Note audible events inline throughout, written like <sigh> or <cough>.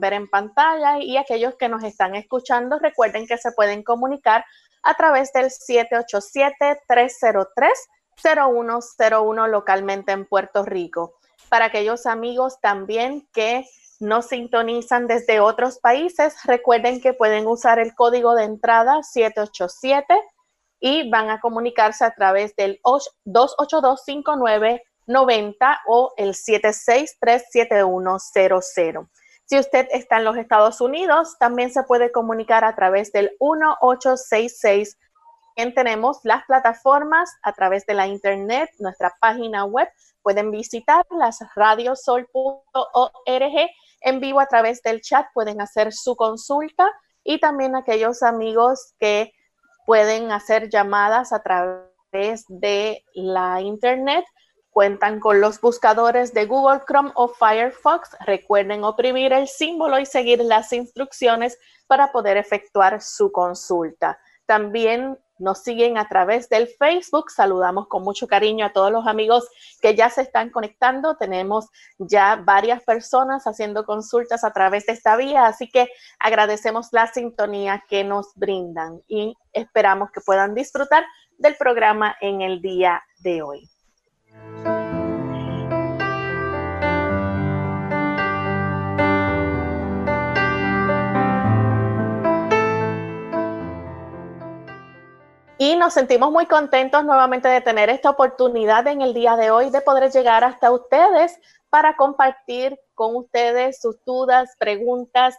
Ver en pantalla y aquellos que nos están escuchando recuerden que se pueden comunicar a través del 787-303-0101 localmente en Puerto Rico. Para aquellos amigos también que nos sintonizan desde otros países, recuerden que pueden usar el código de entrada 787 y van a comunicarse a través del 2825990 o el 7637100. Si usted está en los Estados Unidos, también se puede comunicar a través del 1866. También tenemos las plataformas a través de la internet, nuestra página web. Pueden visitar las radiosol.org en vivo a través del chat. Pueden hacer su consulta y también aquellos amigos que pueden hacer llamadas a través de la internet cuentan con los buscadores de Google Chrome o Firefox. Recuerden oprimir el símbolo y seguir las instrucciones para poder efectuar su consulta. También nos siguen a través del Facebook. Saludamos con mucho cariño a todos los amigos que ya se están conectando. Tenemos ya varias personas haciendo consultas a través de esta vía, así que agradecemos la sintonía que nos brindan y esperamos que puedan disfrutar del programa en el día de hoy. Y nos sentimos muy contentos nuevamente de tener esta oportunidad en el día de hoy de poder llegar hasta ustedes para compartir con ustedes sus dudas, preguntas.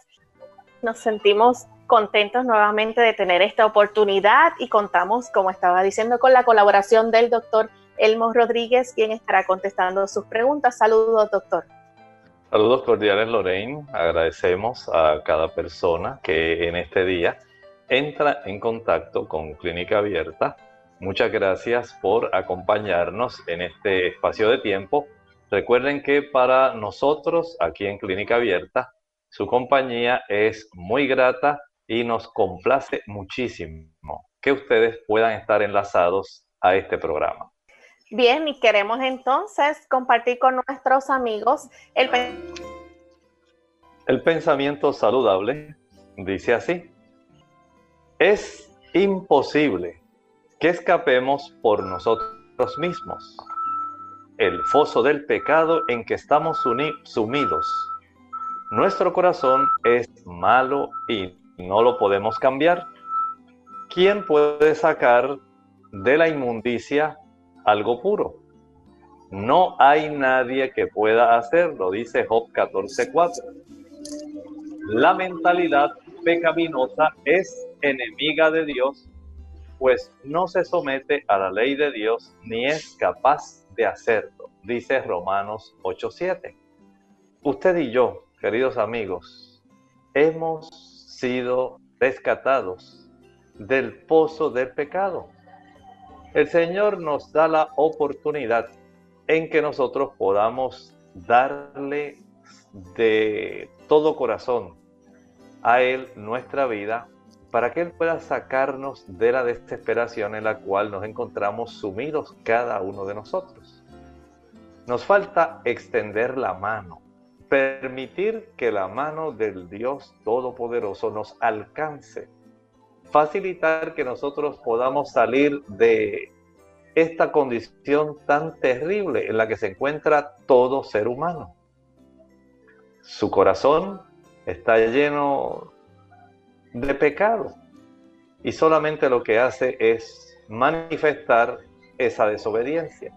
Nos sentimos contentos nuevamente de tener esta oportunidad y contamos, como estaba diciendo, con la colaboración del doctor Elmo Rodríguez, quien estará contestando sus preguntas. Saludos, doctor. Saludos cordiales, Lorraine. Agradecemos a cada persona que en este día entra en contacto con Clínica Abierta. Muchas gracias por acompañarnos en este espacio de tiempo. Recuerden que para nosotros aquí en Clínica Abierta, su compañía es muy grata y nos complace muchísimo que ustedes puedan estar enlazados a este programa. Bien, y queremos entonces compartir con nuestros amigos el, pensamiento saludable. Dice así, es imposible que escapemos por nosotros mismos. El foso del pecado en que estamos sumidos. Nuestro corazón es malo y no lo podemos cambiar. ¿Quién puede sacar de la inmundicia algo puro? No hay nadie que pueda hacerlo, dice Job 14:4. La mentalidad pecaminosa es enemiga de Dios, pues no se somete a la ley de Dios ni es capaz de hacerlo, dice Romanos 8:7. Usted y yo, queridos amigos, hemos sido rescatados del pozo del pecado. El Señor nos da la oportunidad en que nosotros podamos darle de todo corazón a Él nuestra vida para que Él pueda sacarnos de la desesperación en la cual nos encontramos sumidos cada uno de nosotros. Nos falta extender la mano, permitir que la mano del Dios Todopoderoso nos alcance, facilitar que nosotros podamos salir de esta condición tan terrible en la que se encuentra todo ser humano. su corazón está lleno de pecado y solamente lo que hace es manifestar esa desobediencia.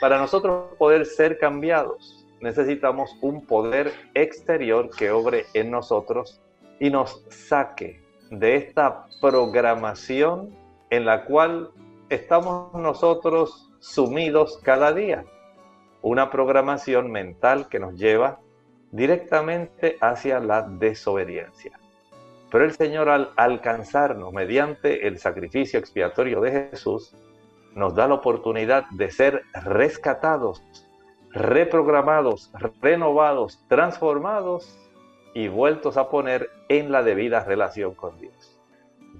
Para nosotros poder ser cambiados, necesitamos un poder exterior que obre en nosotros y nos saque de esta programación en la cual estamos nosotros sumidos cada día. Una programación mental que nos lleva directamente hacia la desobediencia. Pero el Señor al alcanzarnos mediante el sacrificio expiatorio de Jesús, nos da la oportunidad de ser rescatados, reprogramados, renovados, transformados y vueltos a poner en la debida relación con Dios.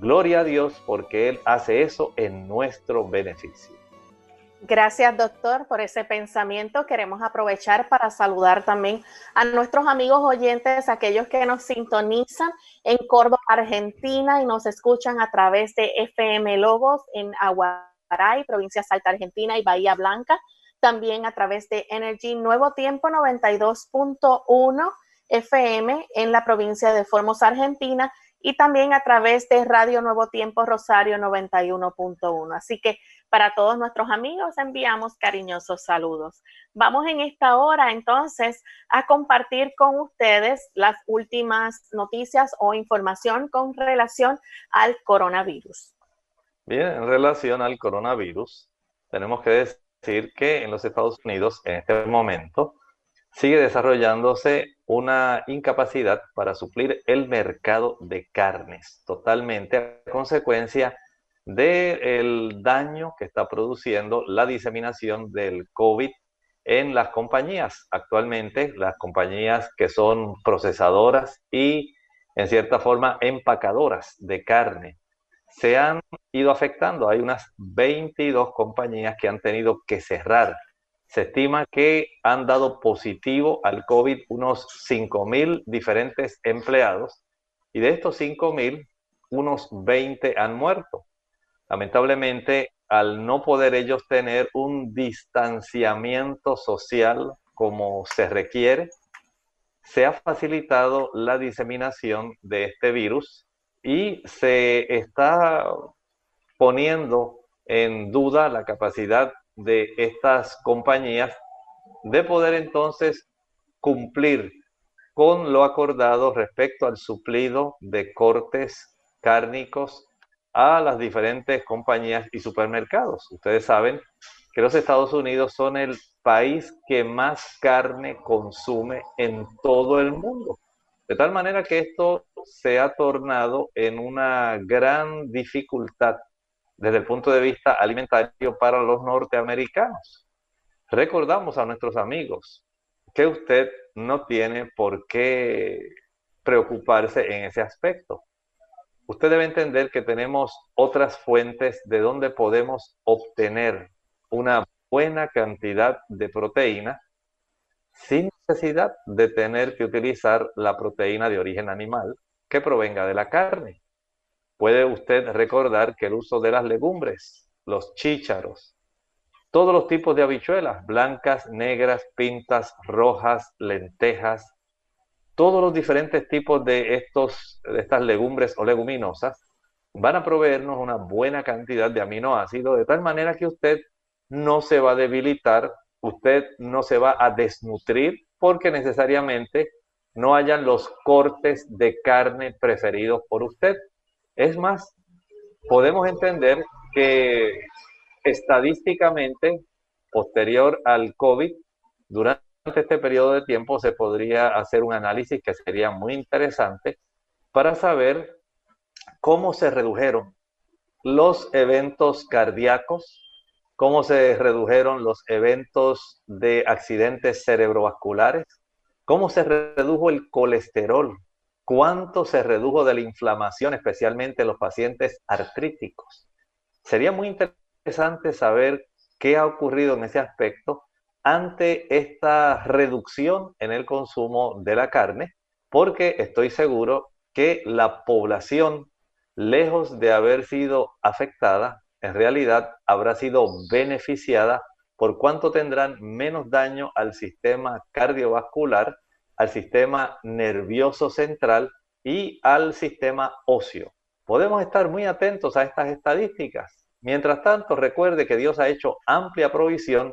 Gloria a Dios porque Él hace eso en nuestro beneficio. Gracias, doctor, por ese pensamiento. Queremos aprovechar para saludar también a nuestros amigos oyentes, aquellos que nos sintonizan en Córdoba, Argentina, y nos escuchan a través de FM Logos en Aguaray, provincia Salta, Argentina, y Bahía Blanca. También a través de Energy Nuevo Tiempo 92.1 FM en la provincia de Formosa, Argentina, y también a través de Radio Nuevo Tiempo Rosario 91.1. Así que para todos nuestros amigos enviamos cariñosos saludos. Vamos en esta hora entonces a compartir con ustedes las últimas noticias o información con relación al coronavirus. Bien, en relación al coronavirus, tenemos que decir que en los Estados Unidos en este momento sigue desarrollándose una incapacidad para suplir el mercado de carnes totalmente a consecuencia del daño que está produciendo la diseminación del COVID en las compañías. Actualmente, las compañías que son procesadoras y, en cierta forma, empacadoras de carne, se han ido afectando. Hay unas 22 compañías que han tenido que cerrar. Se estima que han dado positivo al COVID unos 5.000 diferentes empleados y de estos 5.000, unos 20 han muerto. Lamentablemente, al no poder ellos tener un distanciamiento social como se requiere, se ha facilitado la diseminación de este virus y se está poniendo en duda la capacidad de estas compañías de poder entonces cumplir con lo acordado respecto al suplido de cortes cárnicos a las diferentes compañías y supermercados. Ustedes saben que los Estados Unidos son el país que más carne consume en todo el mundo. De tal manera que esto se ha tornado en una gran dificultad desde el punto de vista alimentario para los norteamericanos. Recordamos a nuestros amigos que usted no tiene por qué preocuparse en ese aspecto usted debe entender que tenemos otras fuentes de donde podemos obtener una buena cantidad de proteína sin necesidad de tener que utilizar la proteína de origen animal que provenga de la carne. Puede usted recordar que el uso de las legumbres, los chícharos, todos los tipos de habichuelas, blancas, negras, pintas, rojas, lentejas, todos los diferentes tipos de, estos, de estas legumbres o leguminosas van a proveernos una buena cantidad de aminoácidos, de tal manera que usted no se va a debilitar, usted no se va a desnutrir porque necesariamente no hayan los cortes de carne preferidos por usted. Es más, podemos entender que estadísticamente, posterior al COVID, durante este periodo de tiempo se podría hacer un análisis que sería muy interesante para saber cómo se redujeron los eventos cardíacos, cómo se redujeron los eventos de accidentes cerebrovasculares, cómo se redujo el colesterol, cuánto se redujo de la inflamación, especialmente en los pacientes artríticos. Sería muy interesante saber qué ha ocurrido en ese aspecto ante esta reducción en el consumo de la carne, porque estoy seguro que la población, lejos de haber sido afectada, en realidad habrá sido beneficiada por cuanto tendrán menos daño al sistema cardiovascular al sistema nervioso central y al sistema óseo. Podemos estar muy atentos a estas estadísticas. Mientras tanto, recuerde que Dios ha hecho amplia provisión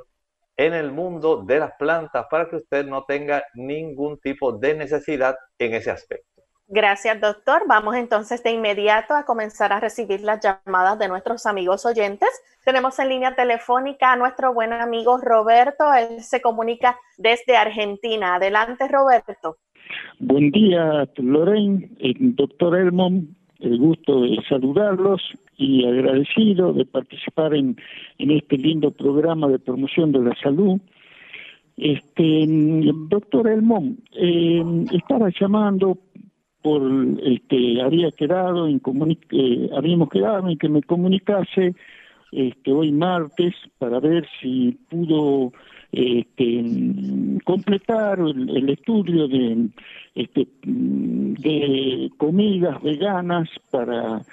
en el mundo de las plantas para que usted no tenga ningún tipo de necesidad en ese aspecto. Gracias, doctor. Vamos entonces de inmediato a comenzar a recibir las llamadas de nuestros amigos oyentes. Tenemos en línea telefónica a nuestro buen amigo Roberto. Él se comunica desde Argentina. Adelante, Roberto. Buen día, Lorraine, doctor Elmon. El gusto de saludarlos y agradecido de participar en, este lindo programa de promoción de la salud. Este, doctor Elmon, eh, estaba llamando por este había quedado en eh, habíamos quedado en que me comunicase este hoy martes para ver si pudo este, completar el, estudio de este de comidas veganas para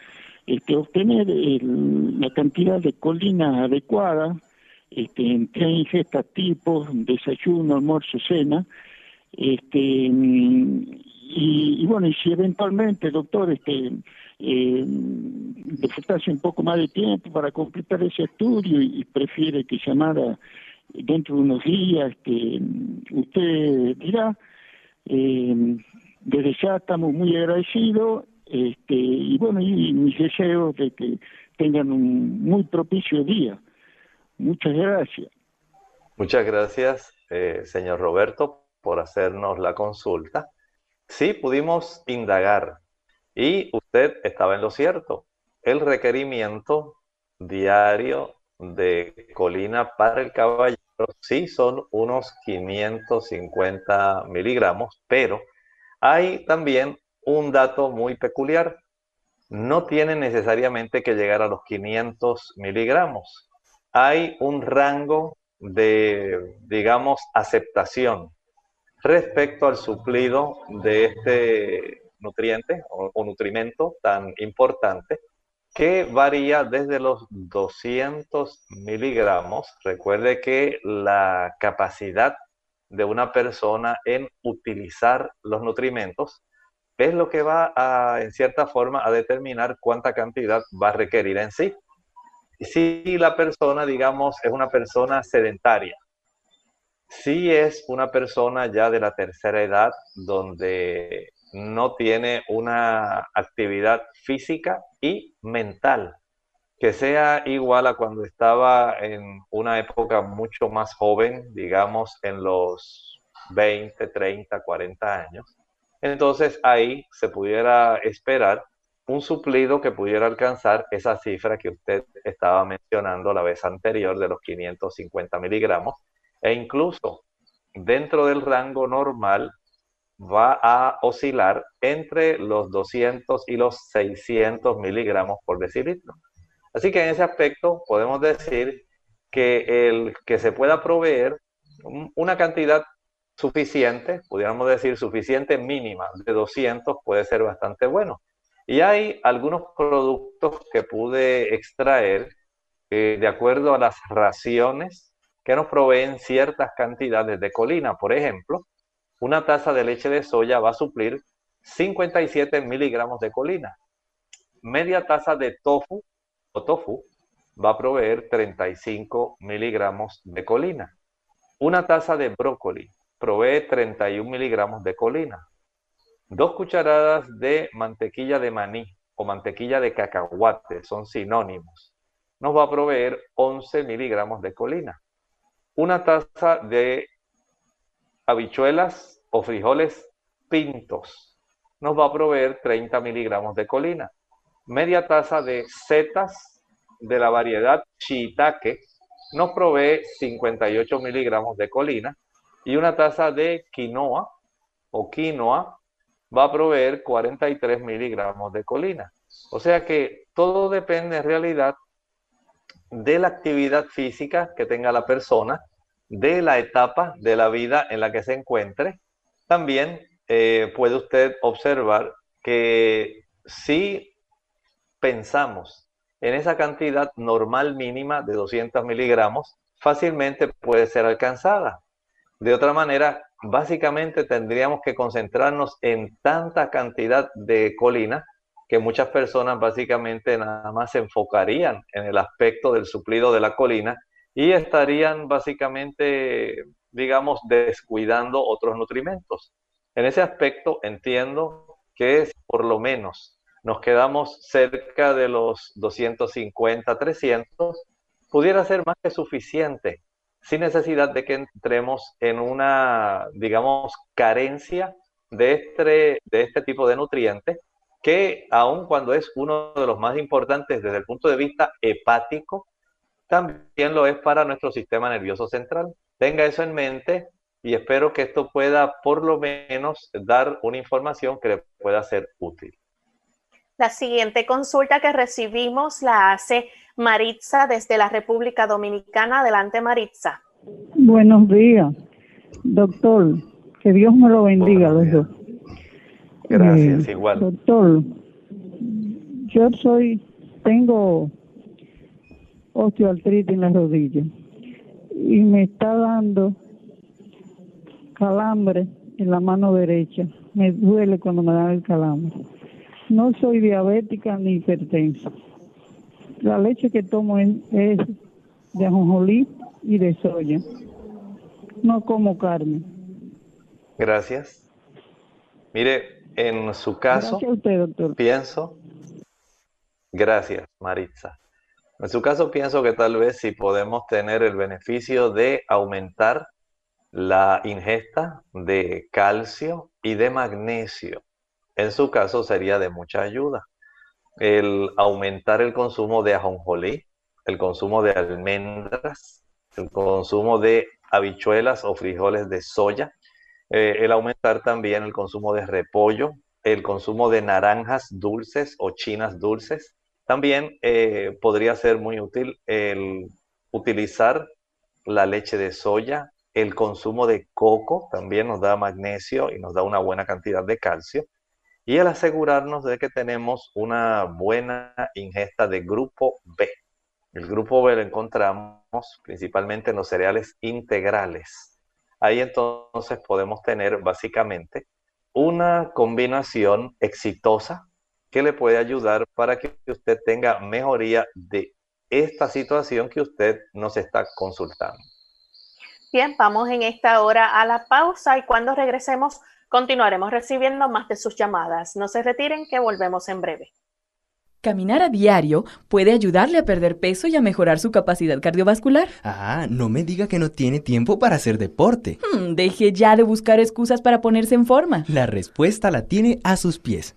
este, obtener la cantidad de colina adecuada este, en tres ingestas tipos, desayuno, almuerzo, cena, este, y, bueno, y si eventualmente, doctor, este, eh, un poco más de tiempo para completar ese estudio y, prefiere que llamara dentro de unos días, que usted dirá, eh, desde ya estamos muy agradecidos este, y bueno, y mis deseos de que tengan un muy propicio día. Muchas gracias. Muchas gracias, eh, señor Roberto, por hacernos la consulta. Sí, pudimos indagar y usted estaba en lo cierto. El requerimiento diario de colina para el caballero sí son unos 550 miligramos, pero hay también un dato muy peculiar. No tiene necesariamente que llegar a los 500 miligramos. Hay un rango de, digamos, aceptación respecto al suplido de este nutriente o, nutrimento tan importante que varía desde los 200 miligramos. Recuerde que la capacidad de una persona en utilizar los nutrimentos es lo que va a, en cierta forma, a determinar cuánta cantidad va a requerir en sí. Si la persona, digamos, es una persona sedentaria, si es una persona ya de la tercera edad donde no tiene una actividad física y mental que sea igual a cuando estaba en una época mucho más joven, digamos en los 20, 30, 40 años. Entonces ahí se pudiera esperar un suplido que pudiera alcanzar esa cifra que usted estaba mencionando la vez anterior de los 550 miligramos, e incluso dentro del rango normal va a oscilar entre los 200 y los 600 miligramos por decilitro. Así que en ese aspecto podemos decir que el que se pueda proveer una cantidad suficiente, pudiéramos decir suficiente mínima de 200 puede ser bastante bueno. Y hay algunos productos que pude extraer eh, de acuerdo a las raciones que nos proveen ciertas cantidades de colina. Por ejemplo, una taza de leche de soya va a suplir 57 miligramos de colina. Media taza de tofu o tofu va a proveer 35 miligramos de colina. Una taza de brócoli provee 31 miligramos de colina. Dos cucharadas de mantequilla de maní o mantequilla de cacahuate son sinónimos. Nos va a proveer 11 miligramos de colina una taza de habichuelas o frijoles pintos nos va a proveer 30 miligramos de colina. Media taza de setas de la variedad shiitake nos provee 58 miligramos de colina y una taza de quinoa o quinoa va a proveer 43 miligramos de colina. O sea que todo depende en realidad de la actividad física que tenga la persona, de la etapa de la vida en la que se encuentre. También eh, puede usted observar que si pensamos en esa cantidad normal mínima de 200 miligramos, fácilmente puede ser alcanzada. De otra manera, básicamente tendríamos que concentrarnos en tanta cantidad de colina que muchas personas básicamente nada más se enfocarían en el aspecto del suplido de la colina y estarían básicamente, digamos, descuidando otros nutrimentos. En ese aspecto entiendo que por lo menos nos quedamos cerca de los 250, 300, pudiera ser más que suficiente, sin necesidad de que entremos en una, digamos, carencia de este, de este tipo de nutrientes, que aun cuando es uno de los más importantes desde el punto de vista hepático, también lo es para nuestro sistema nervioso central. Tenga eso en mente y espero que esto pueda por lo menos dar una información que le pueda ser útil. La siguiente consulta que recibimos la hace Maritza desde la República Dominicana. Adelante, Maritza. Buenos días, doctor. Que Dios me lo bendiga los dos. Gracias, eh, igual. Doctor, yo soy, tengo osteoartritis en la rodilla y me está dando calambre en la mano derecha. Me duele cuando me da el calambre. No soy diabética ni hipertensa. La leche que tomo es, de ajonjolí y de soya. No como carne. Gracias. Mire, en su caso, pienso, gracias Maritza. En su caso pienso que tal vez si podemos tener el beneficio de aumentar la ingesta de calcio y de magnesio. En su caso sería de mucha ayuda. El aumentar el consumo de ajonjolí, el consumo de almendras, el consumo de habichuelas o frijoles de soya, eh, el aumentar también el consumo de repollo, el consumo de naranjas dulces o chinas dulces. También eh, podría ser muy útil el utilizar la leche de soya, el consumo de coco también nos da magnesio y nos da una buena cantidad de calcio. Y el asegurarnos de que tenemos una buena ingesta de grupo B. El grupo B lo encontramos principalmente en los cereales integrales. Ahí entonces podemos tener básicamente una combinación exitosa que le puede ayudar para que usted tenga mejoría de esta situación que usted nos está consultando. Bien, vamos en esta hora a la pausa y cuando regresemos continuaremos recibiendo más de sus llamadas. No se retiren que volvemos en breve. Caminar a diario puede ayudarle a perder peso y a mejorar su capacidad cardiovascular. Ah, no me diga que no tiene tiempo para hacer deporte. Hmm, deje ya de buscar excusas para ponerse en forma. La respuesta la tiene a sus pies.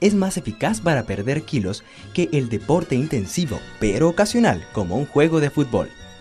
es más eficaz para perder kilos que el deporte intensivo, pero ocasional, como un juego de fútbol.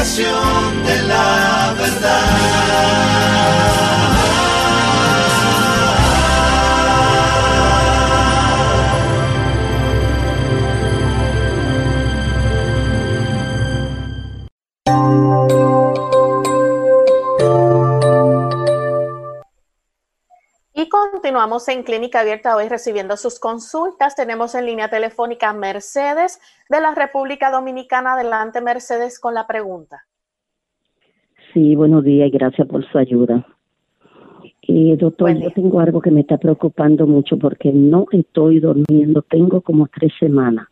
de la verdad. Continuamos en Clínica Abierta hoy recibiendo sus consultas. Tenemos en línea telefónica Mercedes de la República Dominicana. Adelante, Mercedes, con la pregunta. Sí, buenos días y gracias por su ayuda. Eh, doctor, yo tengo algo que me está preocupando mucho porque no estoy durmiendo. Tengo como tres semanas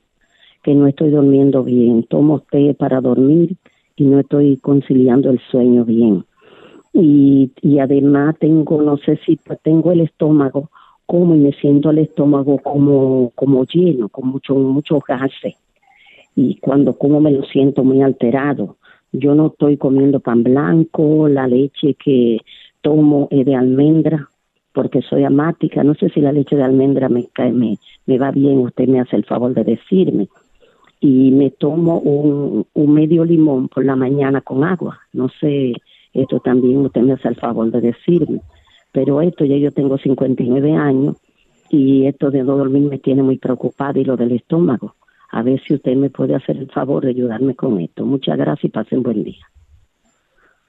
que no estoy durmiendo bien. Tomo té para dormir y no estoy conciliando el sueño bien y, y además tengo, no sé si tengo el estómago como y me siento el estómago como, como lleno, con mucho, mucho gases. Y cuando como me lo siento muy alterado. Yo no estoy comiendo pan blanco, la leche que tomo es de almendra, porque soy amática. No sé si la leche de almendra me, cae, me, va bien, usted me hace el favor de decirme. Y me tomo un medio limón por la mañana con agua. No sé esto también usted me hace el favor de decirme. Pero esto ya yo tengo 59 años y esto de no dormir me tiene muy preocupada y lo del estómago. A ver si usted me puede hacer el favor de ayudarme con esto. Muchas gracias y pasen buen día.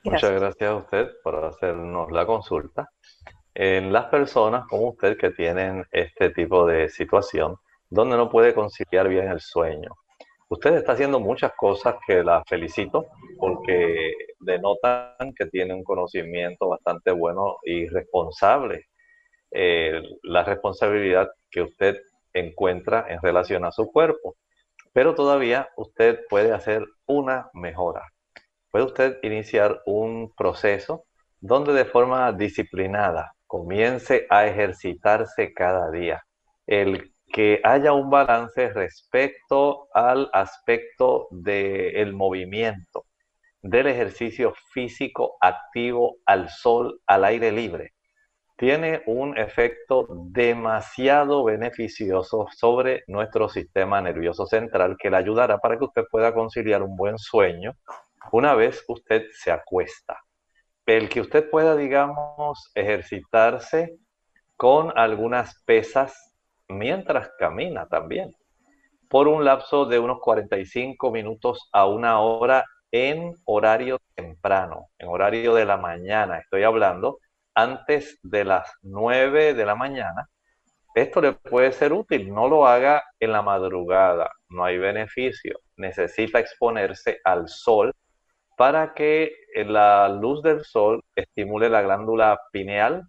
Muchas gracias a usted por hacernos la consulta. En las personas como usted que tienen este tipo de situación, donde no puede conciliar bien el sueño, Usted está haciendo muchas cosas que la felicito porque denotan que tiene un conocimiento bastante bueno y responsable. Eh, la responsabilidad que usted encuentra en relación a su cuerpo. Pero todavía usted puede hacer una mejora. Puede usted iniciar un proceso donde de forma disciplinada comience a ejercitarse cada día. El que haya un balance respecto al aspecto del movimiento, del ejercicio físico activo al sol, al aire libre. Tiene un efecto demasiado beneficioso sobre nuestro sistema nervioso central que le ayudará para que usted pueda conciliar un buen sueño una vez usted se acuesta. El que usted pueda, digamos, ejercitarse con algunas pesas mientras camina también, por un lapso de unos 45 minutos a una hora en horario temprano, en horario de la mañana. Estoy hablando antes de las 9 de la mañana. Esto le puede ser útil, no lo haga en la madrugada, no hay beneficio. Necesita exponerse al sol para que la luz del sol estimule la glándula pineal,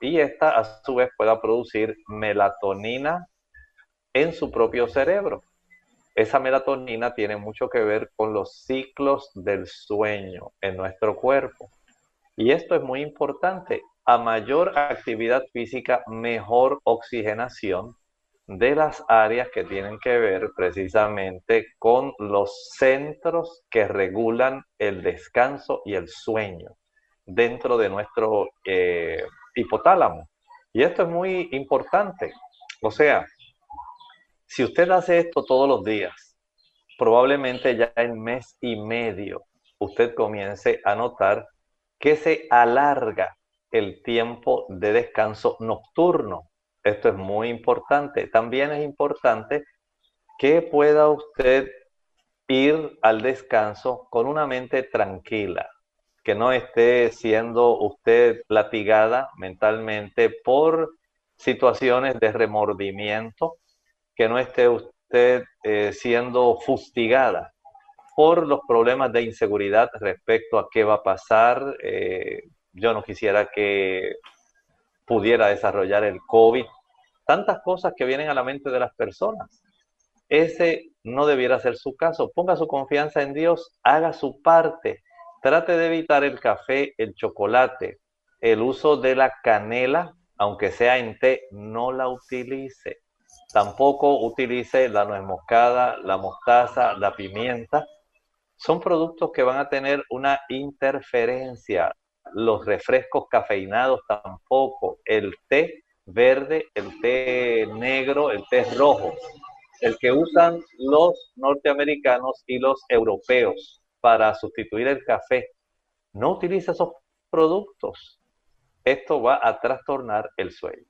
y esta a su vez pueda producir melatonina en su propio cerebro. Esa melatonina tiene mucho que ver con los ciclos del sueño en nuestro cuerpo. Y esto es muy importante. A mayor actividad física, mejor oxigenación de las áreas que tienen que ver precisamente con los centros que regulan el descanso y el sueño dentro de nuestro eh, hipotálamo. Y esto es muy importante. O sea, si usted hace esto todos los días, probablemente ya en mes y medio usted comience a notar que se alarga el tiempo de descanso nocturno. Esto es muy importante. También es importante que pueda usted ir al descanso con una mente tranquila, que no esté siendo usted latigada mentalmente por situaciones de remordimiento, que no esté usted eh, siendo fustigada por los problemas de inseguridad respecto a qué va a pasar. Eh, yo no quisiera que pudiera desarrollar el COVID. Tantas cosas que vienen a la mente de las personas. Ese no debiera ser su caso. Ponga su confianza en Dios, haga su parte Trate de evitar el café, el chocolate, el uso de la canela, aunque sea en té, no la utilice. Tampoco utilice la nuez moscada, la mostaza, la pimienta. Son productos que van a tener una interferencia. Los refrescos cafeinados tampoco. El té verde, el té negro, el té rojo. El que usan los norteamericanos y los europeos para sustituir el café. No utilice esos productos. Esto va a trastornar el sueño.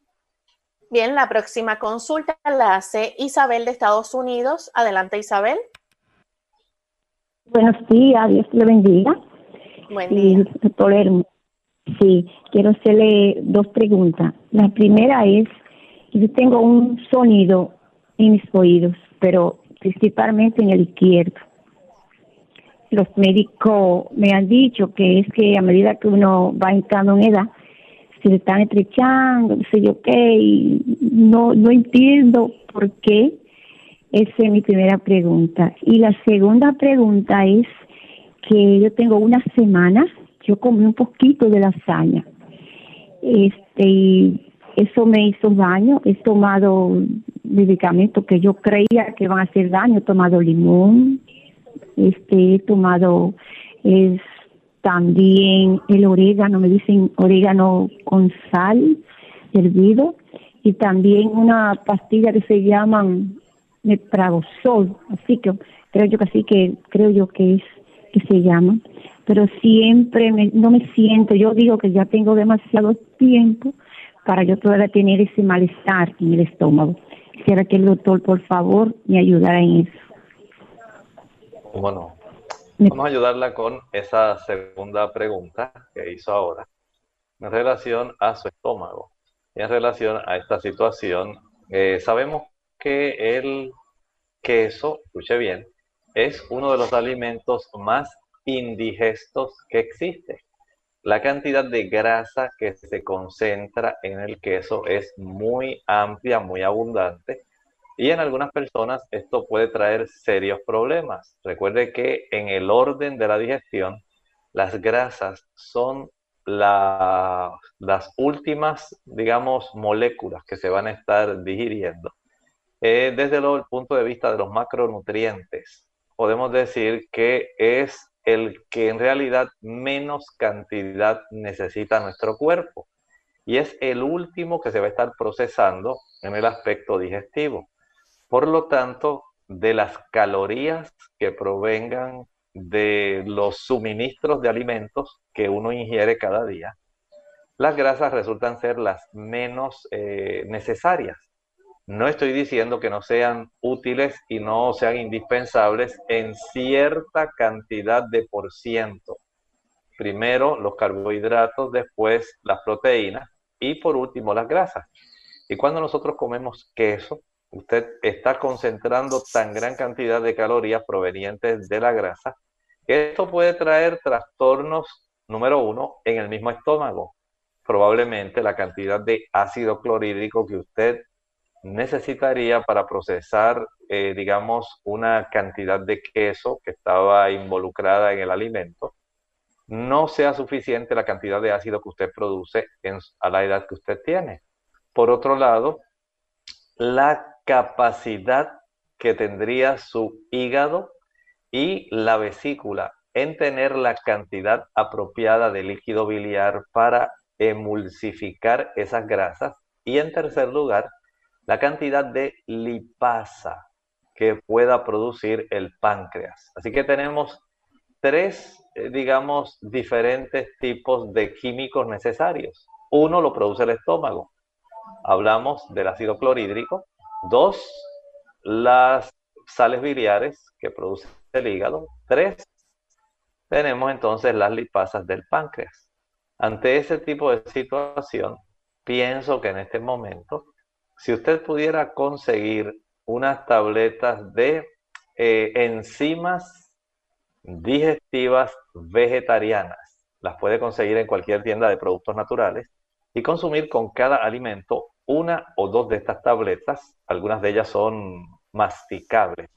Bien, la próxima consulta la hace Isabel de Estados Unidos. Adelante, Isabel. Buenos días, Dios le bendiga. Buen día. doctor Sí, quiero hacerle dos preguntas. La primera es, yo tengo un sonido en mis oídos, pero principalmente en el izquierdo. Los médicos me han dicho que es que a medida que uno va entrando en edad, se están estrechando, no sé yo qué, y no, no entiendo por qué. Esa es mi primera pregunta. Y la segunda pregunta es que yo tengo una semana, yo comí un poquito de lasaña. Este, y eso me hizo daño. He tomado medicamentos que yo creía que van a hacer daño. He tomado limón, este, he tomado es también el orégano, me dicen orégano con sal hervido y también una pastilla que se llaman mepragosol, así que creo yo que así que creo yo que es que se llama, pero siempre me, no me siento, yo digo que ya tengo demasiado tiempo para yo todavía tener ese malestar en el estómago. Quisiera que el doctor, por favor, me ayudara en eso. Bueno, Vamos a ayudarla con esa segunda pregunta que hizo ahora en relación a su estómago y en relación a esta situación. Eh, sabemos que el queso, escuche bien, es uno de los alimentos más indigestos que existe. La cantidad de grasa que se concentra en el queso es muy amplia, muy abundante y en algunas personas esto puede traer serios problemas. Recuerde que en el orden de la digestión, las grasas son las últimas, digamos, moléculas que se van a estar digiriendo. Eh, desde el punto de vista de los macronutrientes, podemos decir que es el que en realidad menos cantidad necesita nuestro cuerpo y es el último que se va a estar procesando en el aspecto digestivo. Por lo tanto, de las calorías que provengan de los suministros de alimentos que uno ingiere cada día, las grasas resultan ser las menos eh, necesarias. No estoy diciendo que no sean útiles y no sean indispensables en cierta cantidad de por ciento. Primero los carbohidratos, después las proteínas y por último las grasas. Y cuando nosotros comemos queso, usted está concentrando tan gran cantidad de calorías provenientes de la grasa esto puede traer trastornos, número uno, en el mismo estómago. Probablemente la cantidad de ácido clorhídrico que usted necesitaría para procesar, eh, digamos, una cantidad de queso que estaba involucrada en el alimento, no sea suficiente la cantidad de ácido que usted produce a la edad que usted tiene. Por otro lado, la capacidad que tendría su hígado y la vesícula en tener la cantidad apropiada de líquido biliar para emulsificar esas grasas y en tercer lugar la cantidad de lipasa que pueda producir el páncreas. Así que tenemos tres, eh, digamos, diferentes tipos de químicos necesarios. Uno lo produce el estómago. Hablamos del ácido clorhídrico, Dos, las sales biliares que produce el hígado. Tres, tenemos entonces las lipasas del páncreas. Ante ese tipo de situación, pienso que en este momento, si usted pudiera conseguir unas tabletas de eh, enzimas digestivas vegetarianas, las puede conseguir en cualquier tienda de productos naturales y consumir con cada alimento una o dos de estas tabletas, algunas de ellas son masticables.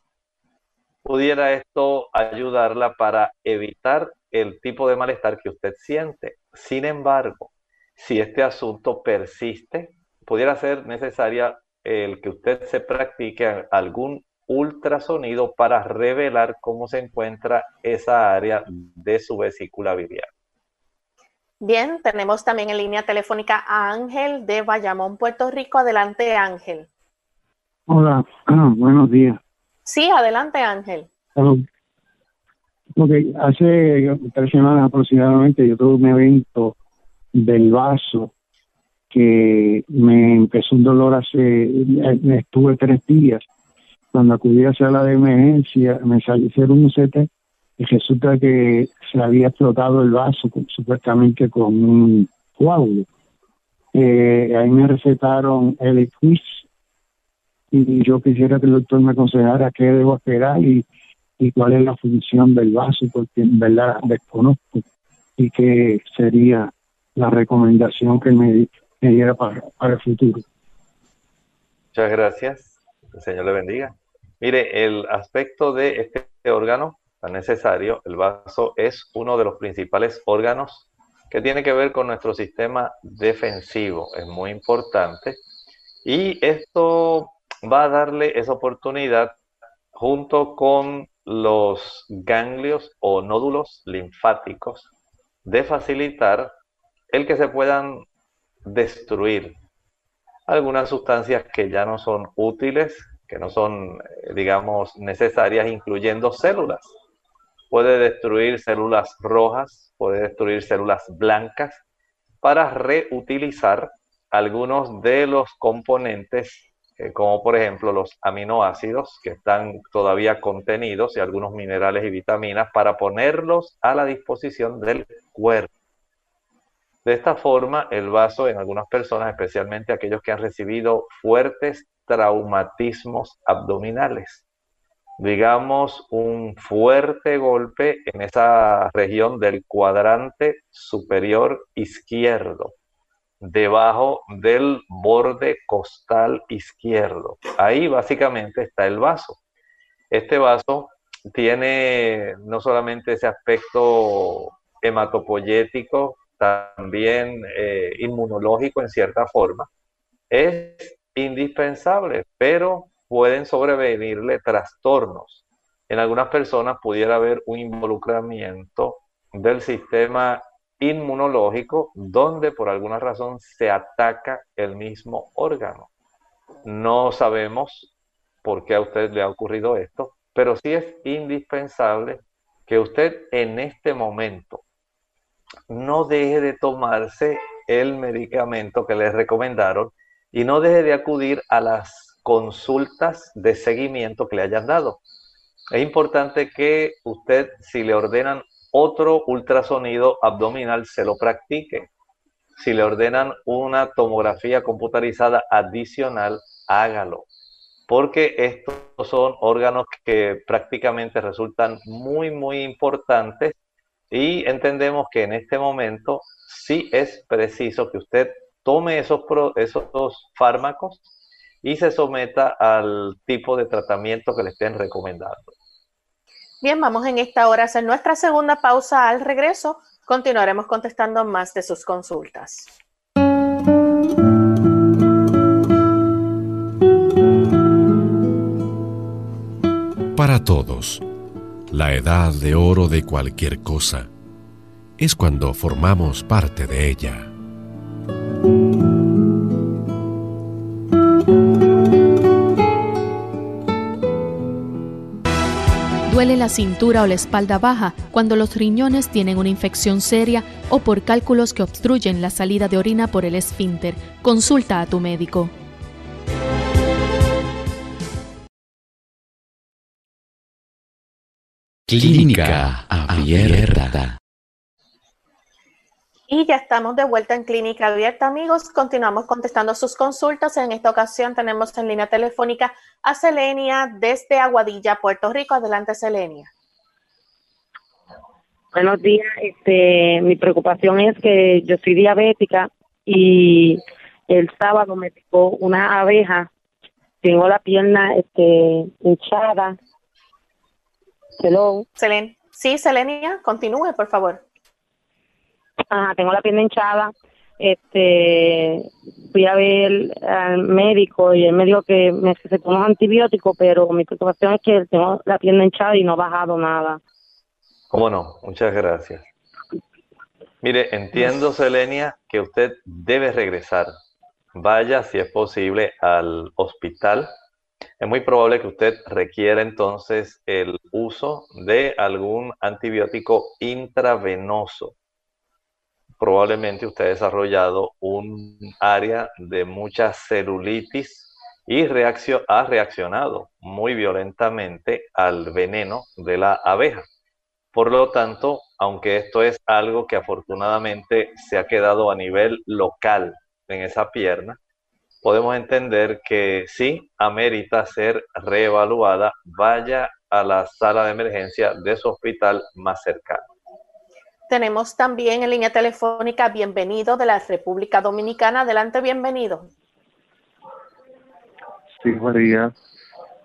Pudiera esto ayudarla para evitar el tipo de malestar que usted siente. Sin embargo, si este asunto persiste, pudiera ser necesaria el que usted se practique algún ultrasonido para revelar cómo se encuentra esa área de su vesícula biliar. Bien, tenemos también en línea telefónica a Ángel de Bayamón, Puerto Rico. Adelante, Ángel. Hola, <clears throat> buenos días. Sí, adelante, Ángel. Ok, hace tres semanas aproximadamente yo tuve un evento del vaso que me empezó un dolor hace, estuve tres días. Cuando acudí a la sala de emergencia me salió un CT resulta que se había explotado el vaso supuestamente con un coágulo. Eh, ahí me recetaron el quiz y yo quisiera que el doctor me aconsejara qué debo esperar y, cuál es la función del vaso, porque en verdad desconozco y qué sería la recomendación que me, me diera para, para el futuro. Muchas gracias. El Señor le bendiga. Mire, el aspecto de este órgano necesario, el vaso es uno de los principales órganos que tiene que ver con nuestro sistema defensivo. Es muy importante. Y esto va a darle esa oportunidad junto con los ganglios o nódulos linfáticos de facilitar el que se puedan destruir algunas sustancias que ya no son útiles, que no son, eh, digamos, necesarias, incluyendo células puede destruir células rojas, puede destruir células blancas para reutilizar algunos de los componentes, eh, como por ejemplo los aminoácidos que están todavía contenidos y algunos minerales y vitaminas para ponerlos a la disposición del cuerpo. De esta forma, el vaso en algunas personas, especialmente aquellos que han recibido fuertes traumatismos abdominales, digamos, un fuerte golpe en esa región del cuadrante superior izquierdo, debajo del borde costal izquierdo. Ahí básicamente está el vaso. Este vaso tiene no solamente ese aspecto hematopoyético, también eh, inmunológico en cierta forma. Es indispensable, pero pueden sobrevenirle trastornos. En algunas personas pudiera haber un involucramiento del sistema inmunológico donde por alguna razón se ataca el mismo órgano. No sabemos por qué a usted le ha ocurrido esto, pero sí es indispensable que usted en este momento no deje de tomarse el medicamento que le recomendaron y no deje de acudir a las consultas de seguimiento que le hayan dado. Es importante que usted, si le ordenan otro ultrasonido abdominal, se lo practique. Si le ordenan una tomografía computarizada adicional, hágalo. Porque estos son órganos que prácticamente resultan muy, muy importantes y entendemos que en este momento sí es preciso que usted tome esos, esos fármacos y se someta al tipo de tratamiento que le estén recomendando. Bien, vamos en esta hora a hacer nuestra segunda pausa. Al regreso, continuaremos contestando más de sus consultas. Para todos, la edad de oro de cualquier cosa es cuando formamos parte de ella. Duele la cintura o la espalda baja cuando los riñones tienen una infección seria o por cálculos que obstruyen la salida de orina por el esfínter. Consulta a tu médico. Clínica abierta. Y ya estamos de vuelta en Clínica Abierta, amigos. Continuamos contestando sus consultas. En esta ocasión tenemos en línea telefónica a Selenia desde Aguadilla, Puerto Rico. Adelante, Selenia. Buenos días. Este, mi preocupación es que yo soy diabética y el sábado me picó una abeja. Tengo la pierna este, hinchada. Hello. Sí, Selenia, continúe, por favor. Ajá, tengo la pierna hinchada, este fui a ver al médico y él me dijo que necesito unos antibióticos, pero mi preocupación es que tengo la pierna hinchada y no ha bajado nada. ¿Cómo no? Muchas gracias. Mire, entiendo, Selenia, que usted debe regresar. Vaya, si es posible, al hospital. Es muy probable que usted requiera entonces el uso de algún antibiótico intravenoso probablemente usted ha desarrollado un área de mucha celulitis y ha reaccionado muy violentamente al veneno de la abeja. Por lo tanto, aunque esto es algo que afortunadamente se ha quedado a nivel local en esa pierna, podemos entender que sí amerita ser reevaluada, vaya a la sala de emergencia de su hospital más cercano. Tenemos también en línea telefónica bienvenido de la República Dominicana. Adelante, bienvenido. Sí, María.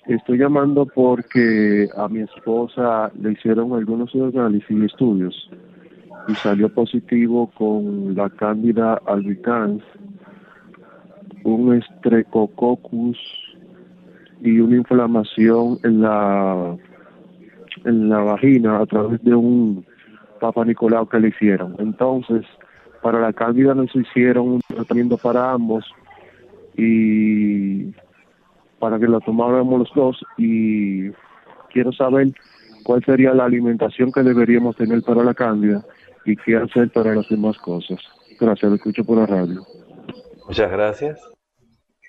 Estoy llamando porque a mi esposa le hicieron algunos análisis y estudios y salió positivo con la cándida albicans, un streptococcus y una inflamación en la en la vagina a través de un Papa Nicolau que le hicieron. Entonces, para la cándida nos hicieron un tratamiento para ambos y para que lo tomáramos los dos y quiero saber cuál sería la alimentación que deberíamos tener para la cándida y qué hacer para las demás cosas. Gracias, lo escucho por la radio. Muchas gracias.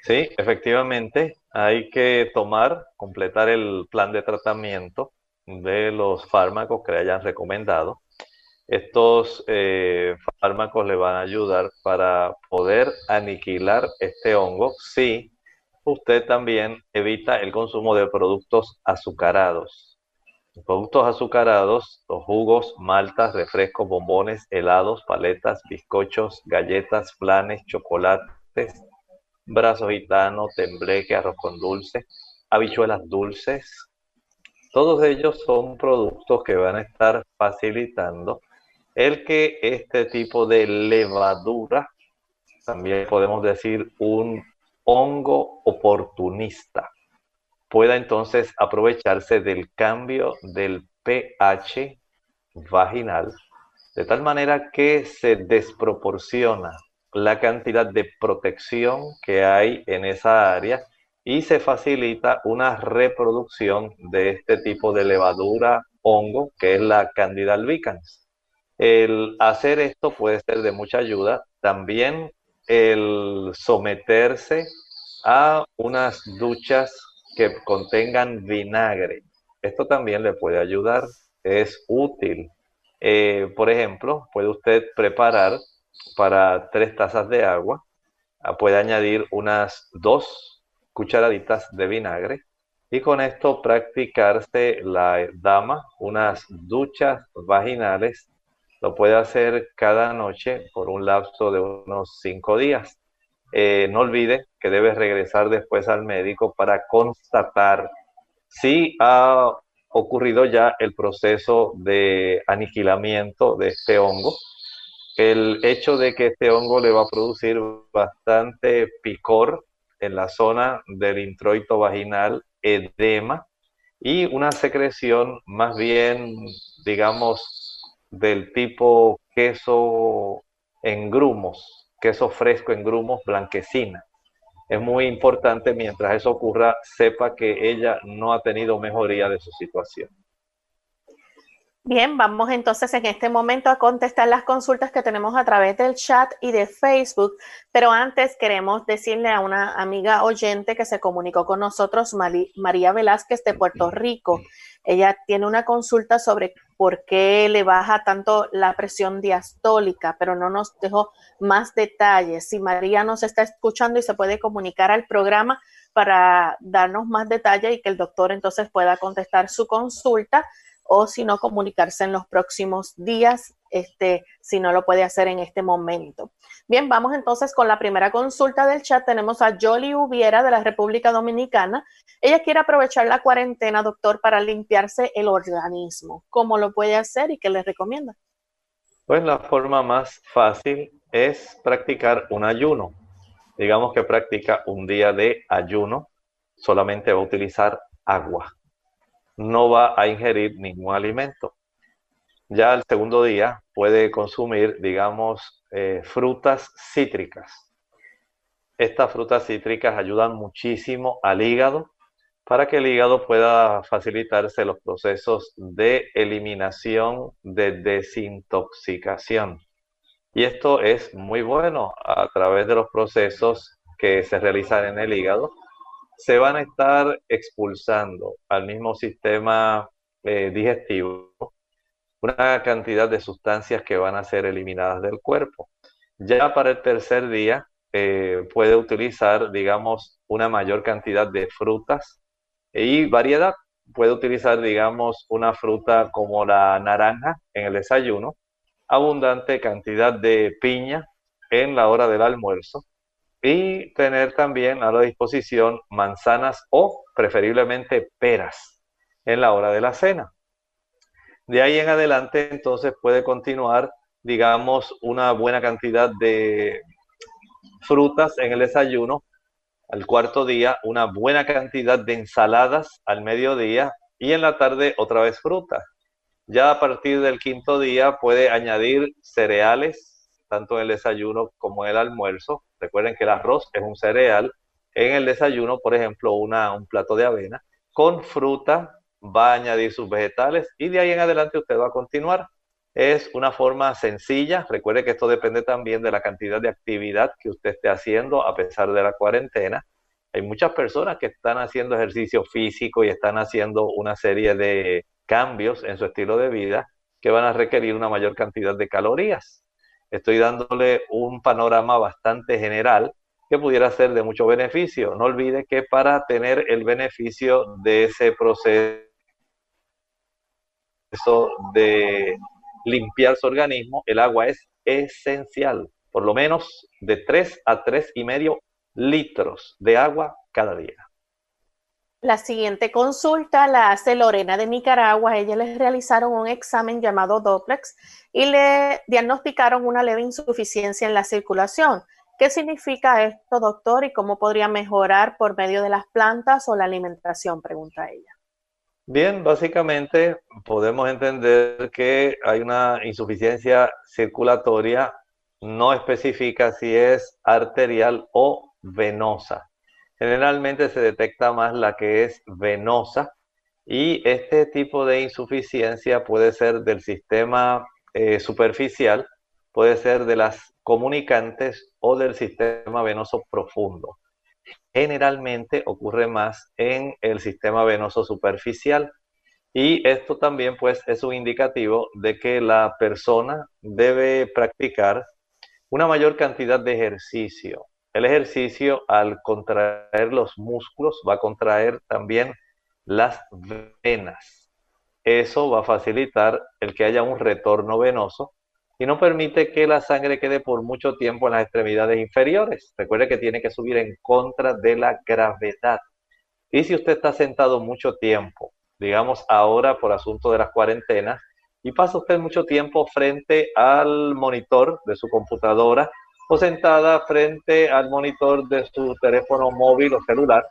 Sí, efectivamente, hay que tomar, completar el plan de tratamiento de los fármacos que hayan recomendado estos eh, fármacos le van a ayudar para poder aniquilar este hongo si usted también evita el consumo de productos azucarados. productos azucarados, los jugos, maltas, refrescos, bombones, helados, paletas, bizcochos, galletas, flanes, chocolates, brazos gitanos, tembleque, arroz con dulce, habichuelas dulces. Todos ellos son productos que van a estar facilitando el que este tipo de levadura, también podemos decir un hongo oportunista, pueda entonces aprovecharse del cambio del pH vaginal, de tal manera que se desproporciona la cantidad de protección que hay en esa área y se facilita una reproducción de este tipo de levadura hongo que es la Candida albicans. El hacer esto puede ser de mucha ayuda. También el someterse a unas duchas que contengan vinagre. Esto también le puede ayudar, es útil. Eh, por ejemplo, puede usted preparar para tres tazas de agua, ah, puede añadir unas dos cucharaditas de vinagre y con esto practicarse la dama unas duchas vaginales lo puede hacer cada noche por un lapso de unos cinco días. Eh, no olvide que debe regresar después al médico para constatar si ha ocurrido ya el proceso de aniquilamiento de este hongo. El hecho de que este hongo le va a producir bastante picor en la zona del introito vaginal, edema y una secreción más bien, digamos, del tipo queso en grumos, queso fresco en grumos, blanquecina. Es muy importante mientras eso ocurra, sepa que ella no ha tenido mejoría de su situación. Bien, vamos entonces en este momento a contestar las consultas que tenemos a través del chat y de Facebook, pero antes queremos decirle a una amiga oyente que se comunicó con nosotros, María Velázquez de Puerto Rico. Ella tiene una consulta sobre por qué le baja tanto la presión diastólica, pero no nos dejó más detalles. Si María nos está escuchando y se puede comunicar al programa para darnos más detalles y que el doctor entonces pueda contestar su consulta o si no comunicarse en los próximos días, este, si no lo puede hacer en este momento. Bien, vamos entonces con la primera consulta del chat. Tenemos a Jolie Hubiera de la República Dominicana. Ella quiere aprovechar la cuarentena, doctor, para limpiarse el organismo. ¿Cómo lo puede hacer y qué le recomienda? Pues la forma más fácil es practicar un ayuno. Digamos que practica un día de ayuno, solamente va a utilizar agua. No va a ingerir ningún alimento. Ya el segundo día puede consumir, digamos, eh, frutas cítricas. Estas frutas cítricas ayudan muchísimo al hígado para que el hígado pueda facilitarse los procesos de eliminación, de desintoxicación. Y esto es muy bueno a través de los procesos que se realizan en el hígado. Se van a estar expulsando al mismo sistema eh, digestivo una cantidad de sustancias que van a ser eliminadas del cuerpo. Ya para el tercer día eh, puede utilizar, digamos, una mayor cantidad de frutas y variedad. Puede utilizar, digamos, una fruta como la naranja en el desayuno, abundante cantidad de piña en la hora del almuerzo y tener también a la disposición manzanas o preferiblemente peras en la hora de la cena. De ahí en adelante entonces puede continuar, digamos, una buena cantidad de frutas en el desayuno, al cuarto día una buena cantidad de ensaladas al mediodía y en la tarde otra vez fruta. Ya a partir del quinto día puede añadir cereales, tanto en el desayuno como en el almuerzo. Recuerden que el arroz es un cereal. En el desayuno, por ejemplo, una, un plato de avena con fruta, va a añadir sus vegetales y de ahí en adelante usted va a continuar. Es una forma sencilla. Recuerde que esto depende también de la cantidad de actividad que usted esté haciendo a pesar de la cuarentena. Hay muchas personas que están haciendo ejercicio físico y están haciendo una serie de cambios en su estilo de vida que van a requerir una mayor cantidad de calorías. Estoy dándole un panorama bastante general que pudiera ser de mucho beneficio. No olvide que para tener el beneficio de ese proceso de limpiar su organismo, el agua es esencial, por lo menos de 3 a tres y medio litros de agua cada día. La siguiente consulta la hace Lorena de Nicaragua. Ella les realizaron un examen llamado Doplex y le diagnosticaron una leve insuficiencia en la circulación. ¿Qué significa esto, doctor, y cómo podría mejorar por medio de las plantas o la alimentación? Pregunta ella. Bien, básicamente podemos entender que hay una insuficiencia circulatoria no específica si es arterial o venosa. Generalmente se detecta más la que es venosa y este tipo de insuficiencia puede ser del sistema eh, superficial, puede ser de las comunicantes o del sistema venoso profundo generalmente ocurre más en el sistema venoso superficial. Y esto también pues es un indicativo de que la persona debe practicar una mayor cantidad de ejercicio. El ejercicio al contraer los músculos va a contraer también las venas. Eso va a facilitar el que haya un retorno venoso y no permite que la sangre quede por mucho tiempo en las extremidades inferiores. Recuerde que tiene que subir en contra de la gravedad. Y si usted está sentado mucho tiempo, digamos ahora por asunto de las cuarentenas, y pasa usted mucho tiempo frente al monitor de su computadora o sentada frente al monitor de su teléfono móvil o celular,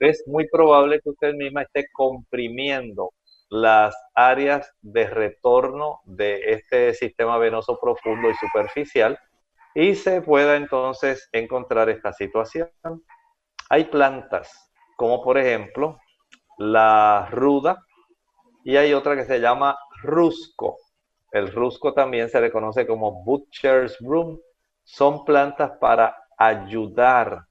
es muy probable que usted misma esté comprimiendo las áreas de retorno de este sistema venoso profundo y superficial y se pueda entonces encontrar esta situación. Hay plantas como por ejemplo la ruda y hay otra que se llama rusco. El rusco también se le conoce como butcher's broom. Son plantas para ayudar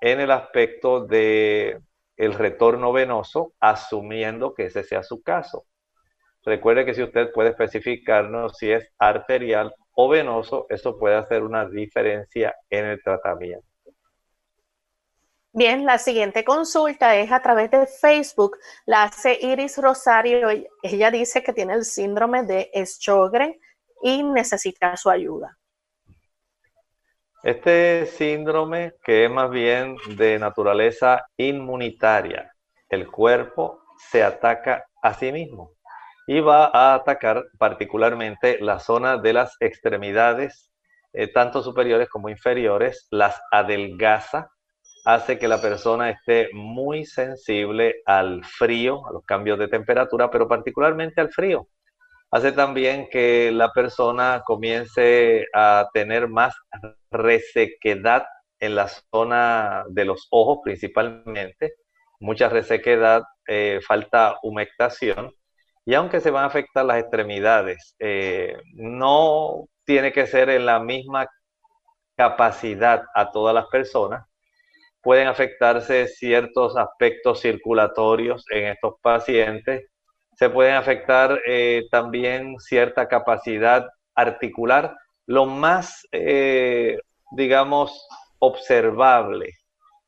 en el aspecto de el retorno venoso, asumiendo que ese sea su caso. Recuerde que si usted puede especificarnos si es arterial o venoso, eso puede hacer una diferencia en el tratamiento. Bien, la siguiente consulta es a través de Facebook. La hace Iris Rosario. Ella dice que tiene el síndrome de Sjögren y necesita su ayuda. Este síndrome, que es más bien de naturaleza inmunitaria, el cuerpo se ataca a sí mismo y va a atacar particularmente la zona de las extremidades eh, tanto superiores como inferiores, las adelgaza, hace que la persona esté muy sensible al frío, a los cambios de temperatura, pero particularmente al frío. Hace también que la persona comience a tener más resequedad en la zona de los ojos principalmente, mucha resequedad, eh, falta humectación, y aunque se van a afectar las extremidades, eh, no tiene que ser en la misma capacidad a todas las personas, pueden afectarse ciertos aspectos circulatorios en estos pacientes, se pueden afectar eh, también cierta capacidad articular. Lo más, digamos, observable,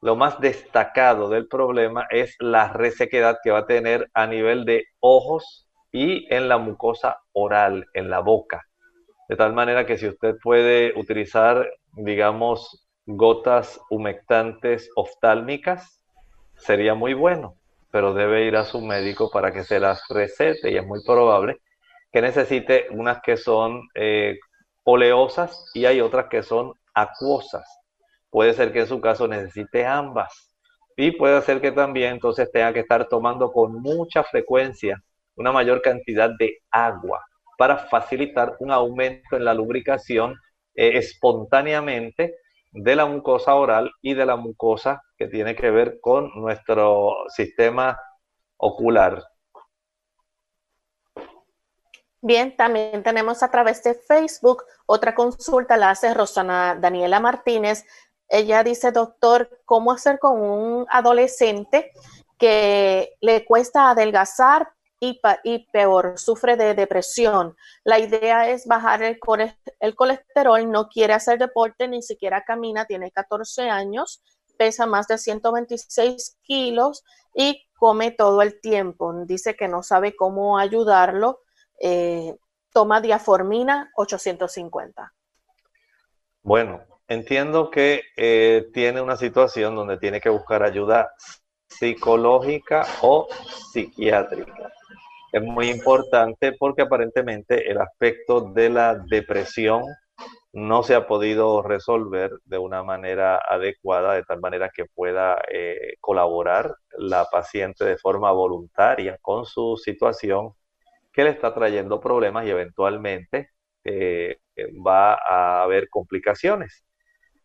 lo más destacado del problema es la resequedad que va a tener a nivel de ojos y en la mucosa oral, en la boca. De tal manera que si usted puede utilizar, digamos, gotas humectantes oftálmicas, sería muy bueno, pero debe ir a su médico para que se las recete y es muy probable que necesite unas que son eh, oleosas y hay otras que son acuosas. Puede ser que en su caso necesite ambas. Y puede ser que también entonces tenga que estar tomando con mucha frecuencia una mayor cantidad de agua para facilitar un aumento en la lubricación eh, espontáneamente de la mucosa oral y de la mucosa que tiene que ver con nuestro sistema ocular. Bien, también tenemos a través de Facebook otra consulta, la hace Rosana Daniela Martínez ella dice, doctor, ¿cómo hacer con un adolescente que le cuesta adelgazar y, peor, sufre de depresión? La idea es bajar el, colesterol, no quiere hacer deporte, ni siquiera camina, tiene 14 años, pesa más de 126 kilos y come todo el tiempo. Dice que no sabe cómo ayudarlo. Eh, toma diaformina 850. Bueno, entiendo que eh, tiene una situación donde tiene que buscar ayuda psicológica o psiquiátrica. Es muy importante porque aparentemente el aspecto de la depresión no se ha podido resolver de una manera adecuada, de tal manera que pueda eh, colaborar la paciente de forma voluntaria con su situación que le está trayendo problemas y eventualmente eh, va a haber complicaciones.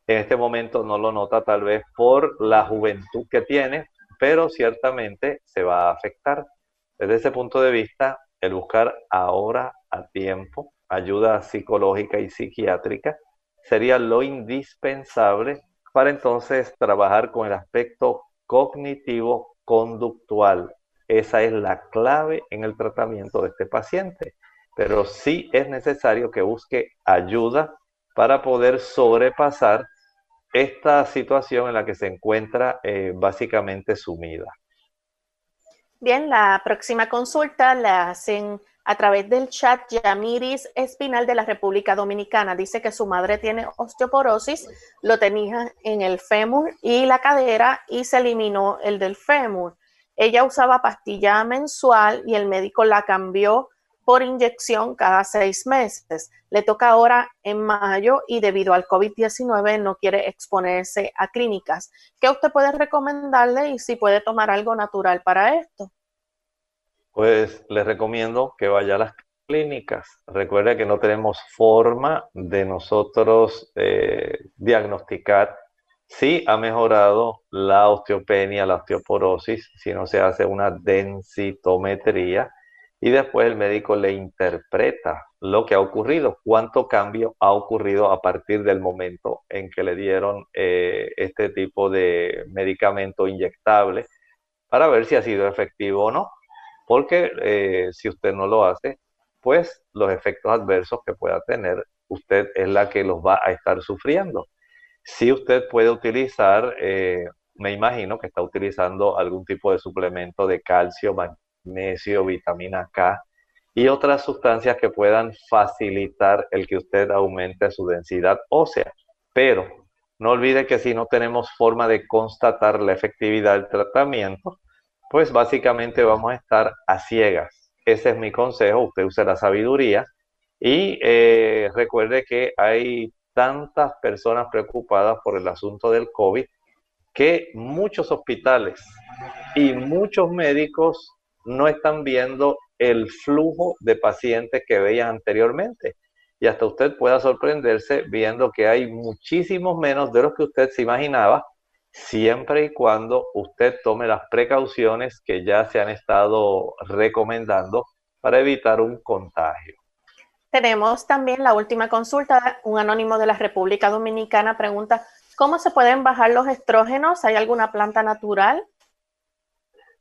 En este momento no lo nota tal vez por la juventud que tiene, pero ciertamente se va a afectar. Desde ese punto de vista, el buscar ahora a tiempo ayuda psicológica y psiquiátrica sería lo indispensable para entonces trabajar con el aspecto cognitivo conductual. Esa es la clave en el tratamiento de este paciente. Pero sí es necesario que busque ayuda para poder sobrepasar esta situación en la que se encuentra eh, básicamente sumida. Bien, la próxima consulta la hacen a través del chat Yamiris Espinal de la República Dominicana. Dice que su madre tiene osteoporosis, lo tenía en el fémur y la cadera y se eliminó el del fémur. Ella usaba pastilla mensual y el médico la cambió por inyección cada seis meses. Le toca ahora en mayo y debido al COVID-19 no quiere exponerse a clínicas. ¿Qué usted puede recomendarle y si puede tomar algo natural para esto? Pues le recomiendo que vaya a las clínicas. Recuerde que no tenemos forma de nosotros eh, diagnosticar si ha mejorado la osteopenia, la osteoporosis, si no se hace una densitometría y después el médico le interpreta lo que ha ocurrido, cuánto cambio ha ocurrido a partir del momento en que le dieron eh, este tipo de medicamento inyectable para ver si ha sido efectivo o no. Porque eh, si usted no lo hace, pues los efectos adversos que pueda tener usted es la que los va a estar sufriendo. Si usted puede utilizar, eh, me imagino que está utilizando algún tipo de suplemento de calcio, magnesio, vitamina K y otras sustancias que puedan facilitar el que usted aumente su densidad ósea. Pero no olvide que si no tenemos forma de constatar la efectividad del tratamiento, pues básicamente vamos a estar a ciegas. Ese es mi consejo, usted use la sabiduría y eh, recuerde que hay tantas personas preocupadas por el asunto del COVID que muchos hospitales y muchos médicos no están viendo el flujo de pacientes que veían anteriormente. Y hasta usted pueda sorprenderse viendo que hay muchísimos menos de los que usted se imaginaba, siempre y cuando usted tome las precauciones que ya se han estado recomendando para evitar un contagio. Tenemos también la última consulta. Un anónimo de la República Dominicana pregunta, ¿cómo se pueden bajar los estrógenos? ¿Hay alguna planta natural?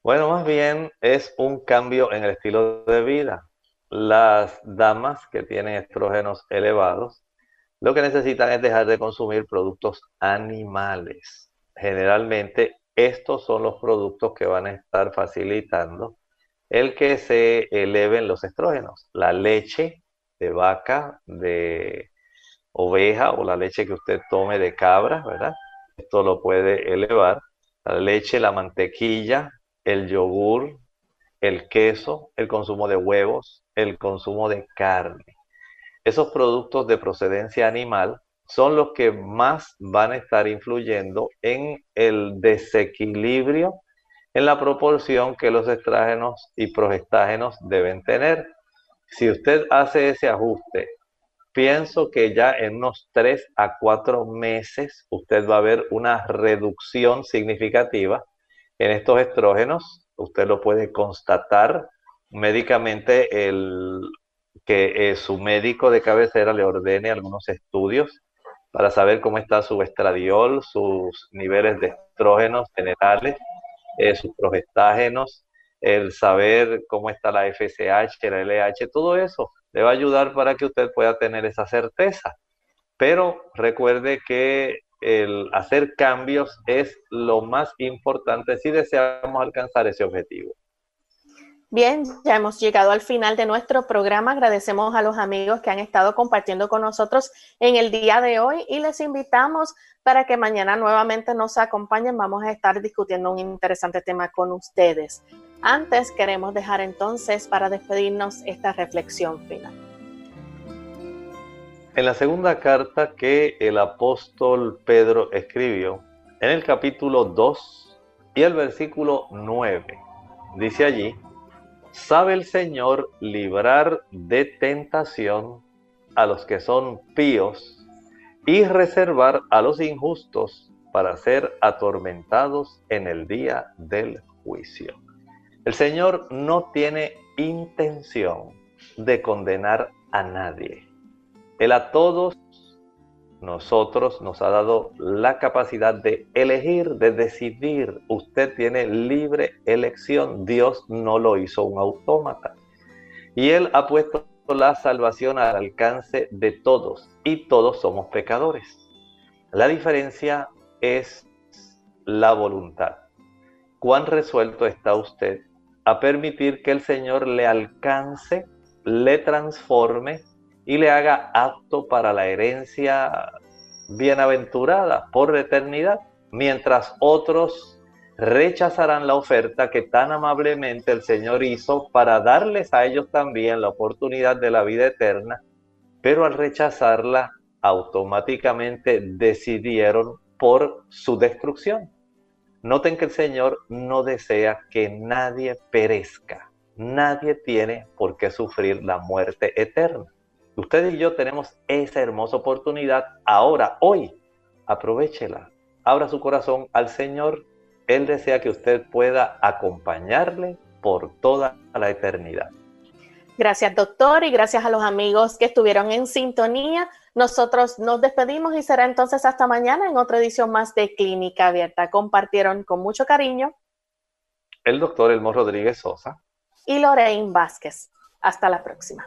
Bueno, más bien es un cambio en el estilo de vida. Las damas que tienen estrógenos elevados, lo que necesitan es dejar de consumir productos animales. Generalmente estos son los productos que van a estar facilitando el que se eleven los estrógenos. La leche de vaca, de oveja o la leche que usted tome de cabra, ¿verdad? Esto lo puede elevar. La leche, la mantequilla, el yogur, el queso, el consumo de huevos, el consumo de carne. Esos productos de procedencia animal son los que más van a estar influyendo en el desequilibrio en la proporción que los estrágenos y progestágenos deben tener. Si usted hace ese ajuste, pienso que ya en unos 3 a 4 meses usted va a ver una reducción significativa en estos estrógenos, usted lo puede constatar médicamente el, que eh, su médico de cabecera le ordene algunos estudios para saber cómo está su estradiol, sus niveles de estrógenos generales, eh, sus progestágenos, el saber cómo está la FSH, la LH, todo eso le va a ayudar para que usted pueda tener esa certeza. Pero recuerde que el hacer cambios es lo más importante si deseamos alcanzar ese objetivo. Bien, ya hemos llegado al final de nuestro programa. Agradecemos a los amigos que han estado compartiendo con nosotros en el día de hoy y les invitamos para que mañana nuevamente nos acompañen. Vamos a estar discutiendo un interesante tema con ustedes. Antes queremos dejar entonces para despedirnos esta reflexión final. En la segunda carta que el apóstol Pedro escribió, en el capítulo 2 y el versículo 9, dice allí, sabe el Señor librar de tentación a los que son píos y reservar a los injustos para ser atormentados en el día del juicio. El Señor no tiene intención de condenar a nadie. Él a todos nosotros nos ha dado la capacidad de elegir, de decidir. Usted tiene libre elección. Dios no lo hizo un autómata. Y Él ha puesto la salvación al alcance de todos y todos somos pecadores. La diferencia es la voluntad. ¿Cuán resuelto está usted a permitir que el Señor le alcance, le transforme y le haga apto para la herencia bienaventurada por la eternidad, mientras otros rechazarán la oferta que tan amablemente el Señor hizo para darles a ellos también la oportunidad de la vida eterna, pero al rechazarla automáticamente decidieron por su destrucción. Noten que el Señor no desea que nadie perezca. Nadie tiene por qué sufrir la muerte eterna. Usted y yo tenemos esa hermosa oportunidad ahora, hoy. Aprovechela. Abra su corazón al Señor. Él desea que usted pueda acompañarle por toda la eternidad. Gracias, doctor, y gracias a los amigos que estuvieron en sintonía. Nosotros nos despedimos y será entonces hasta mañana en otra edición más de Clínica Abierta. Compartieron con mucho cariño el doctor Elmo Rodríguez Sosa y Lorraine Vázquez. Hasta la próxima.